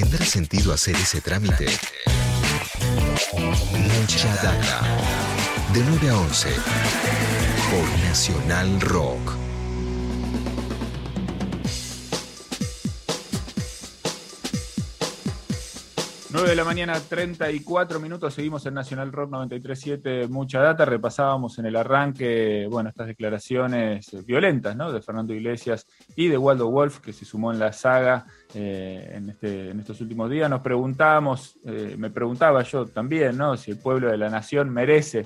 ¿Tendrá sentido hacer ese trámite? Mucha data. De 9 a 11. Por Nacional Rock. 9 de la mañana, 34 minutos, seguimos en Nacional Rock 93.7, mucha data, repasábamos en el arranque, bueno, estas declaraciones violentas, ¿no? De Fernando Iglesias y de Waldo Wolf, que se sumó en la saga eh, en, este, en estos últimos días. Nos preguntábamos, eh, me preguntaba yo también, ¿no? Si el pueblo de la nación merece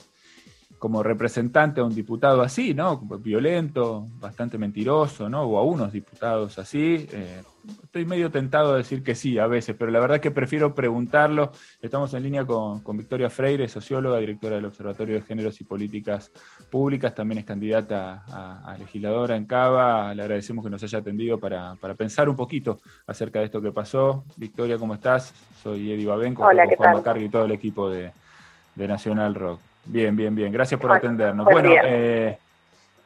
como representante a un diputado así, ¿no? Violento, bastante mentiroso, ¿no? O a unos diputados así. Eh, estoy medio tentado a decir que sí a veces, pero la verdad que prefiero preguntarlo. Estamos en línea con, Victoria Freire, socióloga, directora del Observatorio de Géneros y Políticas Públicas, también es candidata a, legisladora en Cava. Le agradecemos que nos haya atendido para, pensar un poquito acerca de esto que pasó. Victoria, ¿cómo estás? Soy Eddie Babenco, Hola, con Juan Macarri y todo el equipo de Nacional Rock. Bien, bien, bien. Gracias por atendernos. Bueno, eh,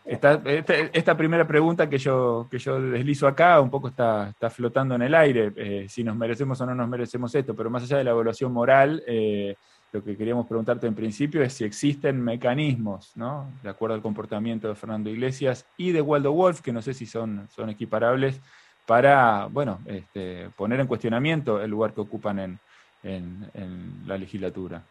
esta, esta, primera pregunta que yo, que yo deslizo acá un poco está, está flotando en el aire, eh, si nos merecemos o no nos merecemos esto, pero más allá de la evaluación moral, eh, lo que queríamos preguntarte en principio es si existen mecanismos, ¿no? de acuerdo al comportamiento de Fernando Iglesias y de Waldo Wolf, que no sé si son, son equiparables, para bueno, este, poner en cuestionamiento el lugar que ocupan en, en la legislatura.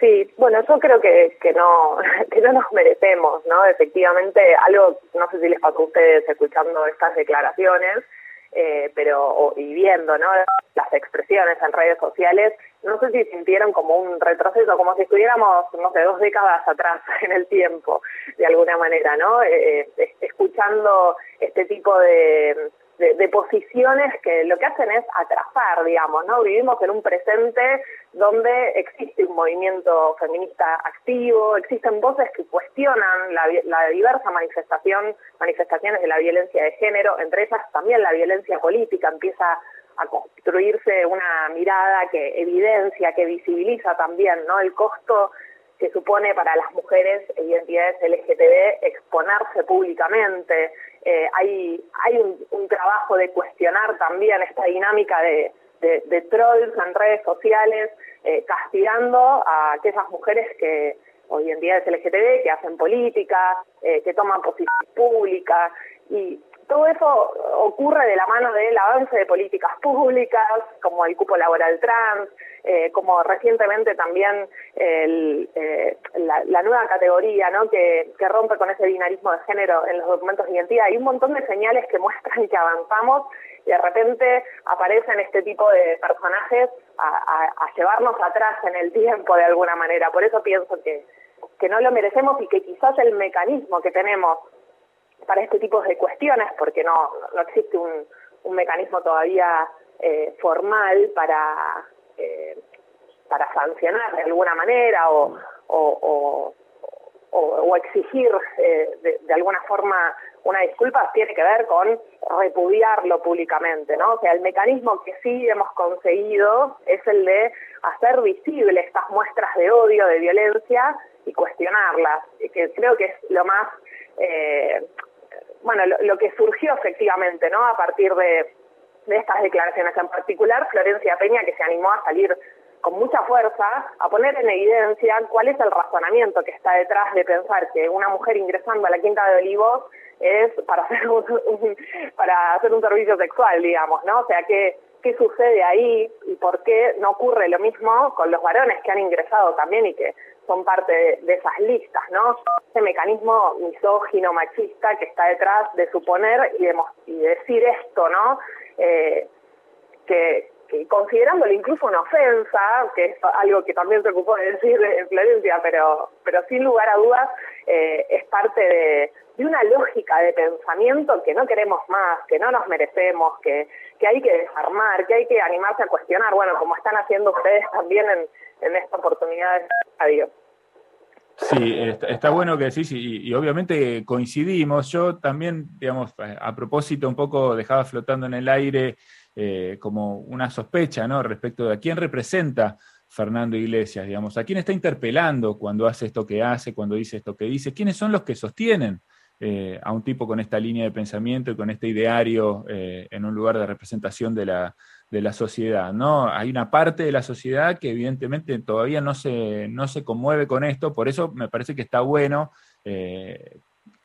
Sí, bueno, yo creo que, que no que no nos merecemos, ¿no? Efectivamente, algo, no sé si les pasó a ustedes escuchando estas declaraciones, eh, pero y viendo, ¿no? Las expresiones en redes sociales, no sé si sintieron como un retroceso, como si estuviéramos, no sé, dos décadas atrás en el tiempo, de alguna manera, ¿no? Eh, eh escuchando este tipo de de, posiciones que lo que hacen es atrasar, digamos, ¿no? Vivimos en un presente donde existe un movimiento feminista activo, existen voces que cuestionan la, diversa manifestación, manifestaciones de la violencia de género, entre ellas también la violencia política empieza a construirse una mirada que evidencia, que visibiliza también, ¿no? El costo que supone para las mujeres e identidades LGTB exponerse públicamente. Eh, hay hay un, trabajo de cuestionar también esta dinámica de, de, trolls en redes sociales, eh, castigando a aquellas mujeres que hoy en día es LGTB, que hacen política, eh, que toman posición pública y todo eso ocurre de la mano del avance de políticas públicas, como el cupo laboral trans, eh, como recientemente también eh, la, nueva categoría ¿no? que, rompe con ese binarismo de género en los documentos de identidad. Hay un montón de señales que muestran que avanzamos y de repente aparecen este tipo de personajes a, llevarnos atrás en el tiempo de alguna manera. Por eso pienso que, que no lo merecemos y que quizás el mecanismo que tenemos para este tipo de cuestiones, porque no, no existe un, un mecanismo todavía eh, formal para eh, para sancionar de alguna manera o, o, o, exigir eh, de, alguna forma una disculpa tiene que ver con repudiarlo públicamente, ¿no? O sea, el mecanismo que sí hemos conseguido es el de hacer visible estas muestras de odio, de violencia y cuestionarlas, que creo que es lo más, eh, bueno, lo, lo que surgió efectivamente, ¿no? A partir de estas declaraciones, en particular Florencia Peña, que se animó a salir con mucha fuerza a poner en evidencia cuál es el razonamiento que está detrás de pensar que una mujer ingresando a la Quinta de Olivos es para hacer un, para hacer un servicio sexual, digamos, ¿no? O sea, ¿qué, qué sucede ahí y por qué no ocurre lo mismo con los varones que han ingresado también y que son parte de, esas listas, ¿no? Ese mecanismo misógino, machista que está detrás de suponer y, de, y decir esto, ¿no? Eh, que, considerándolo incluso una ofensa, que es algo que también se ocupó de decir en Florencia, pero, pero sin lugar a dudas eh, es parte de, una lógica de pensamiento que no queremos más, que no nos merecemos, que, que hay que desarmar, que hay que animarse a cuestionar, bueno, como están haciendo ustedes también en, en esta oportunidad de radio. Sí, está, bueno que decís y, y, obviamente coincidimos. Yo también, digamos, a propósito un poco dejaba flotando en el aire eh, como una sospecha, ¿no? Respecto de a quién representa Fernando Iglesias, digamos, a quién está interpelando cuando hace esto que hace, cuando dice esto que dice, quiénes son los que sostienen eh, a un tipo con esta línea de pensamiento y con este ideario eh, en un lugar de representación de la, de la sociedad, ¿no? Hay una parte de la sociedad que evidentemente todavía no se, no se conmueve con esto, por eso me parece que está bueno eh,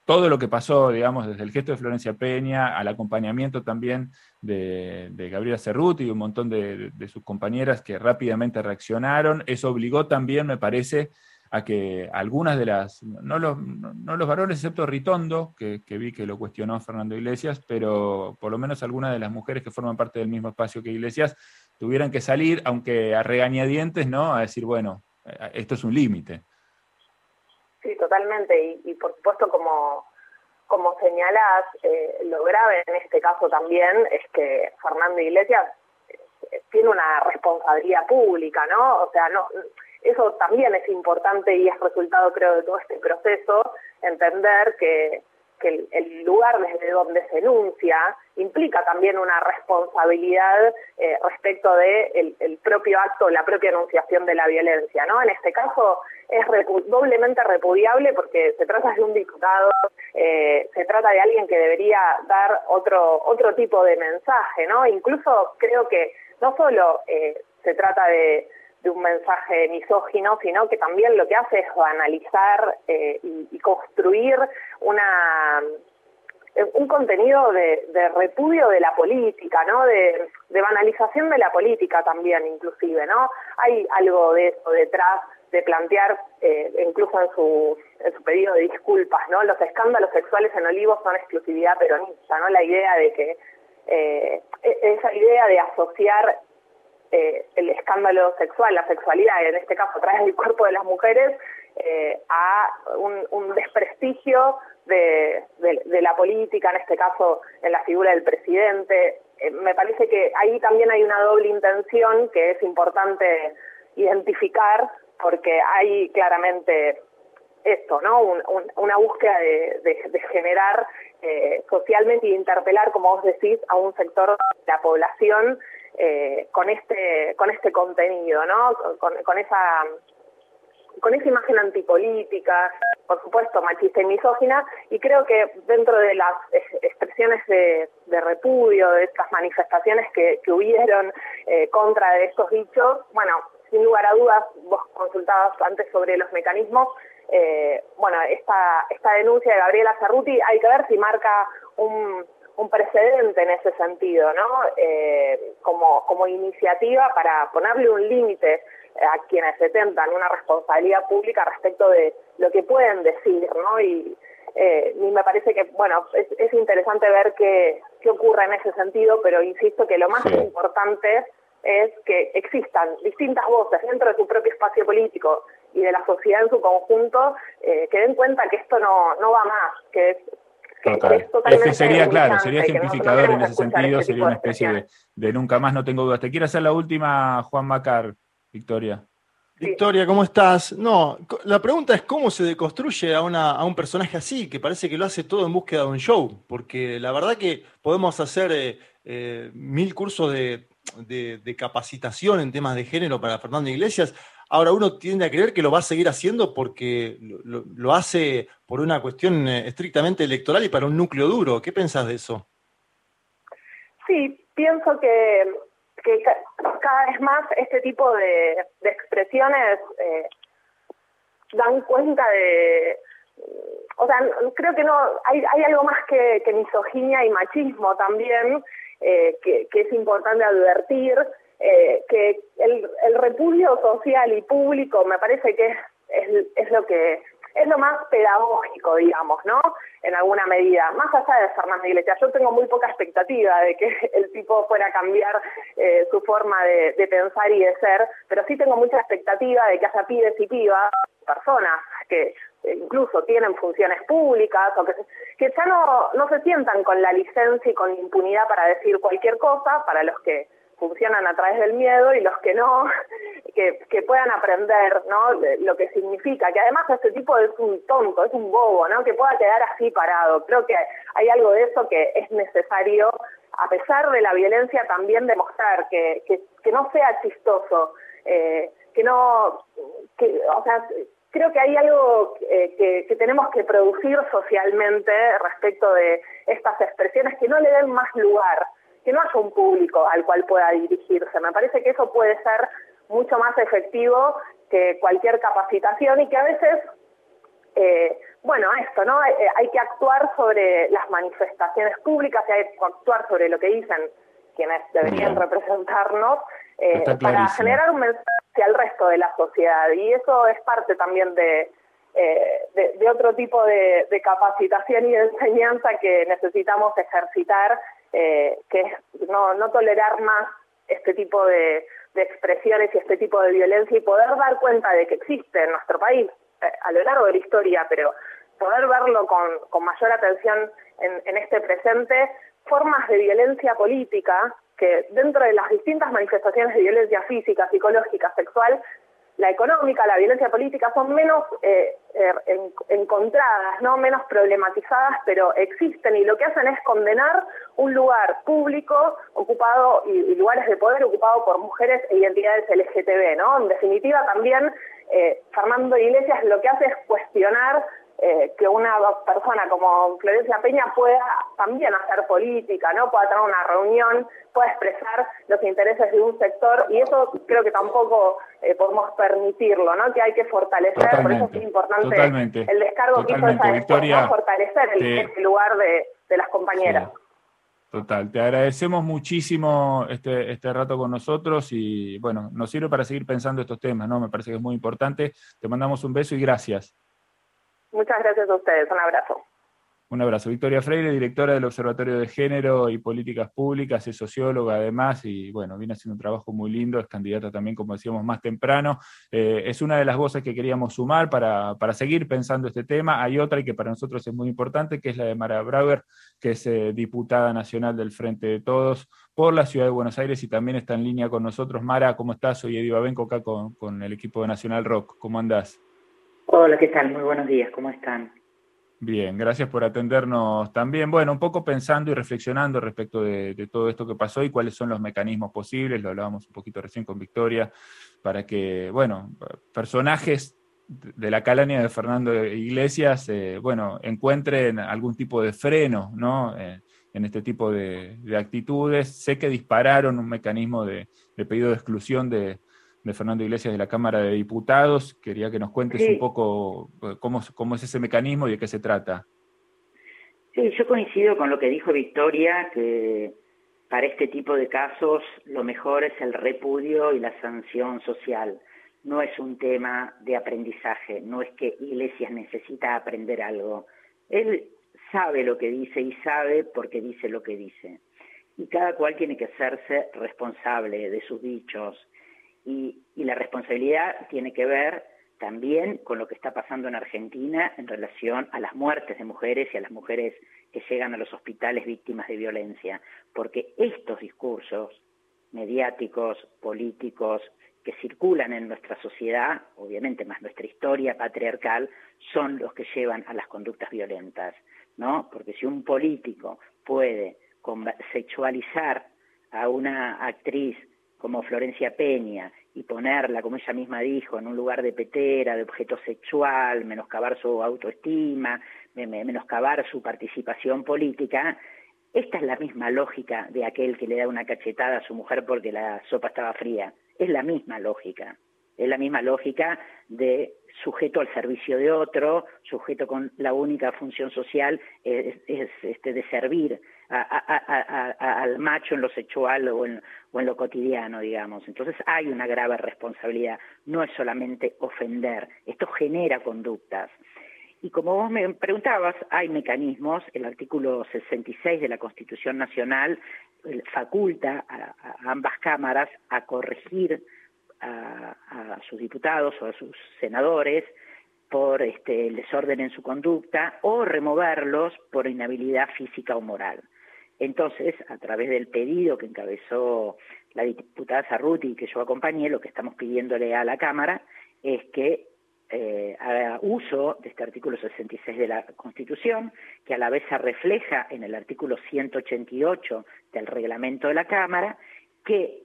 todo lo que pasó, digamos, desde el gesto de Florencia Peña al acompañamiento también de, Gabriela Cerruti y un montón de, sus compañeras que rápidamente reaccionaron. Eso obligó también, me parece, a que algunas de las, no los, no los varones, excepto Ritondo, que, vi que lo cuestionó Fernando Iglesias, pero por lo menos algunas de las mujeres que forman parte del mismo espacio que Iglesias tuvieran que salir, aunque a regañadientes, ¿no? A decir, bueno, esto es un límite. Sí, totalmente. Y, por supuesto, como, como señalas, eh, lo grave en este caso también es que Fernando Iglesias eh, tiene una responsabilidad pública, ¿no? O sea, no eso también es importante y es resultado, creo, de todo este proceso, entender que, el, lugar desde donde se enuncia implica también una responsabilidad eh, respecto de el, propio acto, la propia enunciación de la violencia, ¿no? En este caso es doblemente repudiable porque se trata de un diputado, eh, se trata de alguien que debería dar otro otro tipo de mensaje, ¿no? Incluso creo que no solo eh, se trata de de un mensaje misógino, sino que también lo que hace es banalizar eh, y, construir una un contenido de, repudio de la política, ¿no? De, banalización de la política también, inclusive, ¿no? Hay algo de eso detrás de plantear, eh, incluso en su, en su pedido de disculpas, ¿no? Los escándalos sexuales en Olivos son exclusividad peronista, ¿no? La idea de que eh, e-, esa idea de asociar eh, el escándalo sexual, la sexualidad, en este caso a través del cuerpo de las mujeres, eh, a un, desprestigio de, la política, en este caso en la figura del presidente. Eh, me parece que ahí también hay una doble intención que es importante identificar porque hay claramente esto, ¿no? una búsqueda de, generar socialmente y interpelar, como vos decís, a un sector de la población eh, con este con este contenido, ¿no? Con, esa con esa imagen antipolítica, por supuesto machista y misógina, y creo que dentro de las expresiones de, repudio, de estas manifestaciones que, que hubieron eh, contra de estos dichos, bueno, sin lugar a dudas, vos consultabas antes sobre los mecanismos, eh, bueno, esta, esta denuncia de Gabriela Cerruti hay que ver si marca un, un precedente en ese sentido, ¿no? Eh, como, como iniciativa para ponerle un límite a quienes se tentan una responsabilidad pública respecto de lo que pueden decir, ¿no? Y, eh, me parece que, bueno, es, interesante ver qué, qué, ocurre en ese sentido, pero insisto que lo más importante es que existan distintas voces dentro de su propio espacio político y de la sociedad en su conjunto eh, que den cuenta que esto no, no va más, que es es que sería, claro, sería ejemplificador en ese sentido, sería una especie de, nunca más, no tengo dudas. Te quiero hacer la última, Juan Macar, Victoria. Victoria, ¿cómo estás? No, la pregunta es cómo se deconstruye a, a, un personaje así, que parece que lo hace todo en búsqueda de un show, porque la verdad que podemos hacer eh, eh, mil cursos de, de, capacitación en temas de género para Fernando Iglesias, Ahora uno tiende a creer que lo va a seguir haciendo porque lo, hace por una cuestión eh, estrictamente electoral y para un núcleo duro. ¿Qué pensás de eso? Sí, pienso que, cada vez más este tipo de, expresiones eh, dan cuenta de, o sea, creo que no hay, hay algo más que, misoginia y machismo también eh, que, que, es importante advertir eh, que el, el, repudio social y público me parece que es, es, lo que es lo más pedagógico, digamos, ¿no? En alguna medida, más allá de Fernando Iglesias. Yo tengo muy poca expectativa de que el tipo fuera a cambiar eh, su forma de, pensar y de ser, pero sí tengo mucha expectativa de que haya pibes y pibas, personas que eh, incluso tienen funciones públicas o que, que ya no, no se sientan con la licencia y con impunidad para decir cualquier cosa, para los que funcionan a través del miedo y los que no, que, que puedan aprender ¿no? lo que significa, que además este tipo es un tonto, es un bobo, ¿no? que pueda quedar así parado. Creo que hay algo de eso que es necesario, a pesar de la violencia, también demostrar que, que, que no sea chistoso, eh, que no, que, o sea, creo que hay algo eh, que, que, tenemos que producir socialmente respecto de estas expresiones que no le den más lugar que no haya un público al cual pueda dirigirse. Me parece que eso puede ser mucho más efectivo que cualquier capacitación y que a veces, eh, bueno, esto, ¿no? Eh, hay, que actuar sobre las manifestaciones públicas y hay que actuar sobre lo que dicen quienes deberían representarnos eh, para generar un mensaje al resto de la sociedad. Y eso es parte también de, de, otro tipo de, capacitación y de enseñanza que necesitamos ejercitar, que es no, no tolerar más este tipo de, de expresiones y este tipo de violencia y poder dar cuenta de que existe en nuestro país eh, a lo largo de la historia, pero poder verlo con, con mayor atención en, en este presente, formas de violencia política que dentro de las distintas manifestaciones de violencia física, psicológica, sexual, la económica, la violencia política son menos eh, eh, encontradas, no menos problematizadas, pero existen y lo que hacen es condenar un lugar público ocupado y, lugares de poder ocupado por mujeres e identidades LGTB, ¿no? En definitiva también eh, Fernando Iglesias lo que hace es cuestionar eh, que una persona como Florencia Peña pueda también hacer política, ¿no? Pueda tener una reunión, pueda expresar los intereses de un sector y eso creo que tampoco eh, podemos permitirlo, ¿no? Que hay que fortalecer, por eso es importante el descargo que hizo esa Victoria, fortalecer el, lugar de, las compañeras. Total, te agradecemos muchísimo este, este rato con nosotros y bueno, nos sirve para seguir pensando estos temas, ¿no? Me parece que es muy importante. Te mandamos un beso y gracias. Muchas gracias a ustedes. Un abrazo. Un abrazo. Victoria Freire, directora del Observatorio de Género y Políticas Públicas, es socióloga además y bueno, viene haciendo un trabajo muy lindo, es candidata también, como decíamos, más temprano. Eh, es una de las voces que queríamos sumar para, seguir pensando este tema. Hay otra y que para nosotros es muy importante, que es la de Mara Brauer, que es eh, diputada nacional del Frente de Todos por la Ciudad de Buenos Aires y también está en línea con nosotros. Mara, ¿cómo estás? Soy Eddie Babenco acá con, con el equipo de Nacional Rock. ¿Cómo andás? Hola, ¿qué tal? Muy buenos días, ¿cómo están? Bien, gracias por atendernos también. Bueno, un poco pensando y reflexionando respecto de, todo esto que pasó y cuáles son los mecanismos posibles, lo hablábamos un poquito recién con Victoria, para que, bueno, personajes de la calaña de Fernando Iglesias, eh, bueno, encuentren algún tipo de freno, ¿no? Eh, en este tipo de, actitudes. Sé que dispararon un mecanismo de pedido de exclusión de, de Fernando Iglesias de la Cámara de Diputados. Quería que nos cuentes un poco eh, cómo, cómo es ese mecanismo y de qué se trata. Sí, yo coincido con lo que dijo Victoria, que para este tipo de casos lo mejor es el repudio y la sanción social. No es un tema de aprendizaje, no es que Iglesias necesita aprender algo. Él sabe lo que dice y sabe por qué dice lo que dice. Y cada cual tiene que hacerse responsable de sus dichos, y, la responsabilidad tiene que ver también con lo que está pasando en Argentina en relación a las muertes de mujeres y a las mujeres que llegan a los hospitales víctimas de violencia, porque estos discursos mediáticos, políticos, que circulan en nuestra sociedad, obviamente más nuestra historia patriarcal, son los que llevan a las conductas violentas, ¿no? Porque si un político puede sexualizar a una actriz como Florencia Peña y ponerla, como ella misma dijo, en un lugar de petera, de objeto sexual, menoscabar su autoestima, menoscabar su participación política, esta es la misma lógica de aquel que le da una cachetada a su mujer porque la sopa estaba fría. Es la misma lógica. Es la misma lógica de sujeto al servicio de otro, sujeto con la única función social es, este, de servir al macho en lo sexual o en, o en lo cotidiano, digamos. Entonces hay una grave responsabilidad, no es solamente ofender, esto genera conductas. Y como vos me preguntabas, hay mecanismos, el artículo 66 de la Constitución Nacional eh, faculta a, ambas cámaras a corregir a, a, sus diputados o a sus senadores por este, el desorden en su conducta o removerlos por inhabilidad física o moral. Entonces, a través del pedido que encabezó la diputada Zarruti que yo acompañé, lo que estamos pidiéndole a la Cámara es que eh, haga uso de este artículo 66 de la Constitución, que a la vez se refleja en el artículo 188 del reglamento de la Cámara, que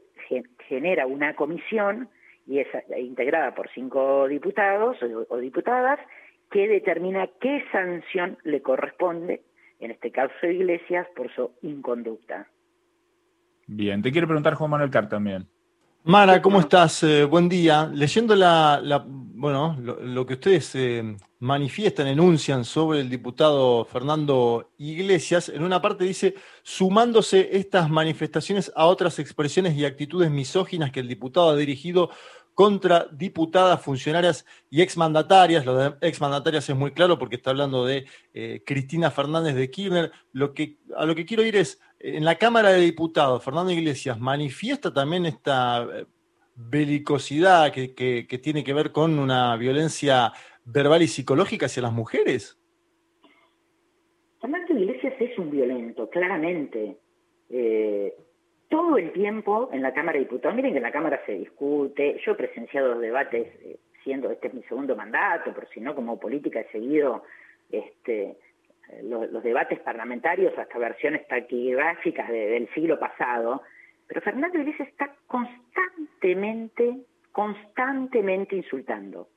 genera una comisión y es integrada por cinco diputados o diputadas que determina qué sanción le corresponde en este caso Iglesias, por su inconducta. Bien, te quiero preguntar Juan Manuel Car también. Mara, ¿cómo estás? Eh, buen día. Leyendo la, bueno, lo, que ustedes eh, manifiestan, enuncian sobre el diputado Fernando Iglesias, en una parte dice, sumándose estas manifestaciones a otras expresiones y actitudes misóginas que el diputado ha dirigido contra diputadas, funcionarias y exmandatarias. Lo de exmandatarias es muy claro porque está hablando de eh, Cristina Fernández de Kirchner. A lo que quiero ir es, en la Cámara de Diputados, Fernando Iglesias manifiesta también esta eh, belicosidad que, que, tiene que ver con una violencia verbal y psicológica hacia las mujeres. Fernando Iglesias es un violento, claramente. Eh, todo el tiempo en la Cámara de Diputados, miren que en la Cámara se discute, yo he presenciado los debates, eh, siendo este es mi segundo mandato, pero si no como política he seguido este, los, debates parlamentarios hasta versiones taquigráficas del siglo pasado, pero Fernando Iglesias está constantemente, constantemente insultando,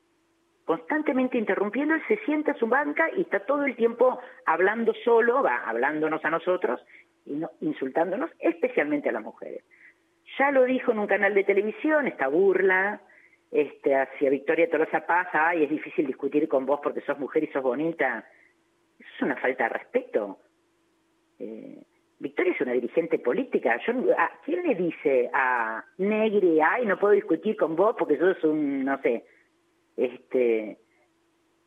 constantemente interrumpiendo, él se sienta a su banca y está todo el tiempo hablando solo, va hablándonos a nosotros insultándonos, especialmente a las mujeres. Ya lo dijo en un canal de televisión, esta burla este, hacia Victoria Tolosa Paz, ay, es difícil discutir con vos porque sos mujer y sos bonita. Eso es una falta de respeto. Eh, Victoria es una dirigente política. Yo, ¿a ¿Quién le dice a Negri, ay, no puedo discutir con vos porque sos un, no sé, este,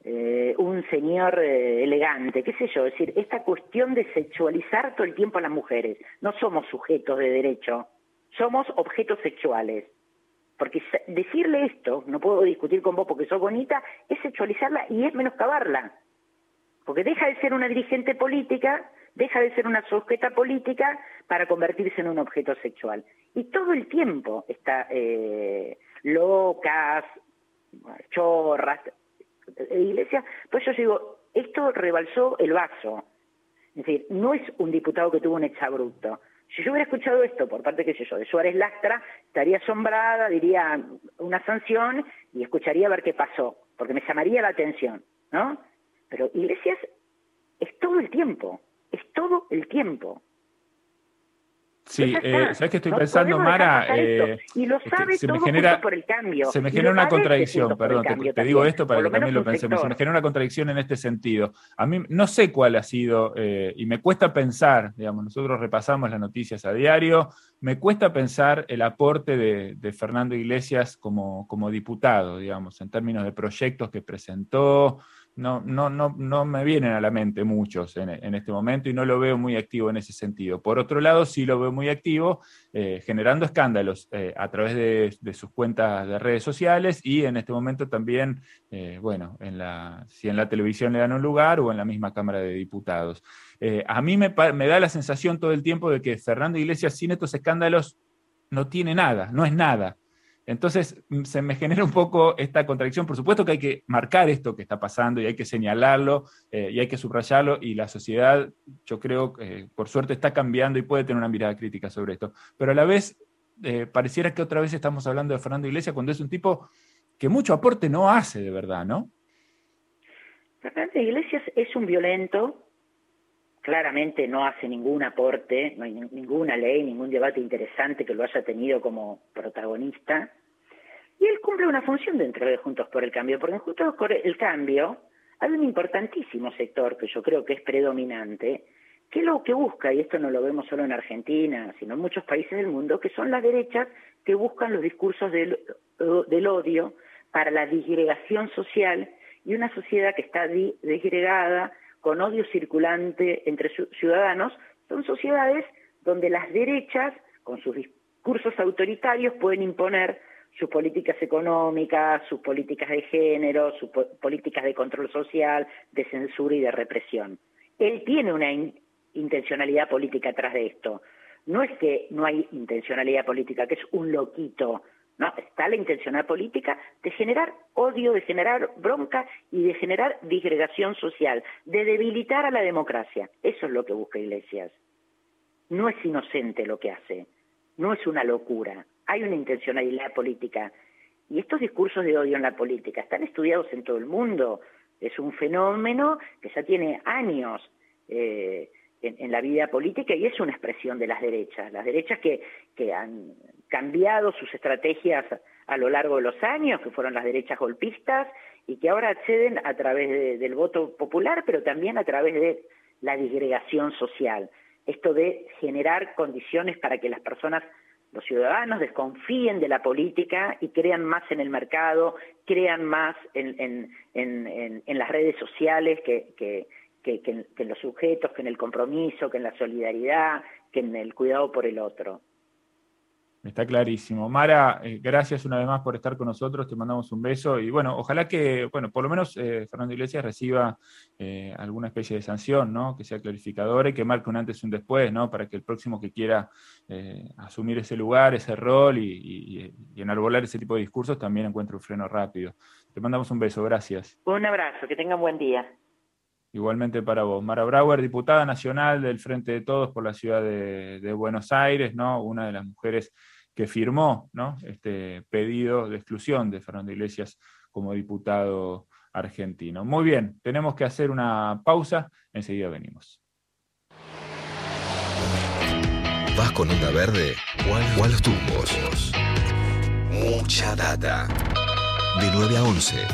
eh, un señor eh, elegante, qué sé yo, es decir, esta cuestión de sexualizar todo el tiempo a las mujeres. No somos sujetos de derecho, somos objetos sexuales. Porque decirle esto, no puedo discutir con vos porque sos bonita, es sexualizarla y es menoscabarla. Porque deja de ser una dirigente política, deja de ser una sujeta política para convertirse en un objeto sexual. Y todo el tiempo está eh, locas, chorras, iglesia. Pues yo digo, esto rebalsó el vaso. Es decir, no es un diputado que tuvo un exabrupto. Si yo hubiera escuchado esto por parte, qué sé yo, de Suárez Lastra, estaría asombrada, diría una sanción y escucharía a ver qué pasó, porque me llamaría la atención, ¿no? Pero Iglesias es todo el tiempo, es todo el tiempo. Sí, eh, ¿sabes qué estoy pensando, Mara? Eh, y lo sabe se todo me genera, por el cambio. Se me genera una contradicción, perdón, te, digo esto para que también lo pensemos. Se me genera una contradicción en este sentido. A mí no sé cuál ha sido, eh, y me cuesta pensar, digamos, nosotros repasamos las noticias a diario, me cuesta pensar el aporte de, de Fernando Iglesias como, como diputado, digamos, en términos de proyectos que presentó, no, no, no, no me vienen a la mente muchos en, este momento y no lo veo muy activo en ese sentido. Por otro lado, sí lo veo muy activo eh, generando escándalos eh, a través de, sus cuentas de redes sociales y en este momento también, eh, bueno, en la, si en la televisión le dan un lugar o en la misma Cámara de Diputados. a mí me, me da la sensación todo el tiempo de que Fernando Iglesias sin estos escándalos no tiene nada, no es nada. Entonces mm, se me genera un poco esta contradicción. Por supuesto que hay que marcar esto que está pasando y hay que señalarlo eh, y hay que subrayarlo y la sociedad, yo creo, eh, por suerte está cambiando y puede tener una mirada crítica sobre esto. Pero a la vez, eh, pareciera que otra vez estamos hablando de Fernando Iglesias cuando es un tipo que mucho aporte no hace de verdad, ¿no? Fernando Iglesias es un violento, claramente no hace ningún aporte, no hay ninguna ley, ningún debate interesante que lo haya tenido como protagonista. Y él cumple una función dentro de Juntos por el Cambio, porque en Juntos por el Cambio hay un importantísimo sector que yo creo que es predominante, que lo que busca, y esto no lo vemos solo en Argentina, sino en muchos países del mundo, que son las derechas que buscan los discursos del, odio para la disgregación social y una sociedad que está disgregada, con odio circulante entre ciudadanos, son sociedades donde las derechas, con sus discursos autoritarios, pueden imponer sus políticas económicas, sus políticas de género, sus políticas de control social, de censura y de represión. Él tiene una intencionalidad política atrás de esto. No es que no hay intencionalidad política, que es un loquito. No, está la intencionalidad política de generar odio, de generar bronca y de generar disgregación social, de debilitar a la democracia. Eso es lo que busca Iglesias. No es inocente lo que hace, no es una locura hay una intencionalidad política. Y estos discursos de odio en la política están estudiados en todo el mundo. Es un fenómeno que ya tiene años. Eh, en, la vida política y es una expresión de las derechas. Las derechas que, que han cambiado sus estrategias a lo largo de los años, que fueron las derechas golpistas, y que ahora acceden a través del voto popular, pero también a través de la disgregación social. Esto de generar condiciones para que las personas, los ciudadanos, desconfíen de la política y crean más en el mercado, crean más en, las redes sociales que, que, que, en los sujetos, que en el compromiso, que en la solidaridad, que en el cuidado por el otro. Está clarísimo. Mara, eh, gracias una vez más por estar con nosotros, te mandamos un beso y bueno, ojalá que, bueno, por lo menos eh, Fernando Iglesias reciba eh, alguna especie de sanción, ¿no? Que sea clarificadora y que marque un antes y un después, ¿no? Para que el próximo que quiera asumir ese lugar, ese rol y, enarbolar ese tipo de discursos también encuentre un freno rápido. Te mandamos un beso, gracias. Un abrazo, que tengan buen día. Igualmente para vos. Mara Brauer, diputada nacional del Frente de Todos por la ciudad de, Buenos Aires, ¿no? Una de las mujeres que firmó ¿no? este pedido de exclusión de Fernando Iglesias como diputado argentino. Muy bien, tenemos que hacer una pausa, enseguida venimos. ¿Vas con onda verde o a los tumbos? Mucha data. De 9 a 11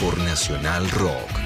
por Nacional Rock.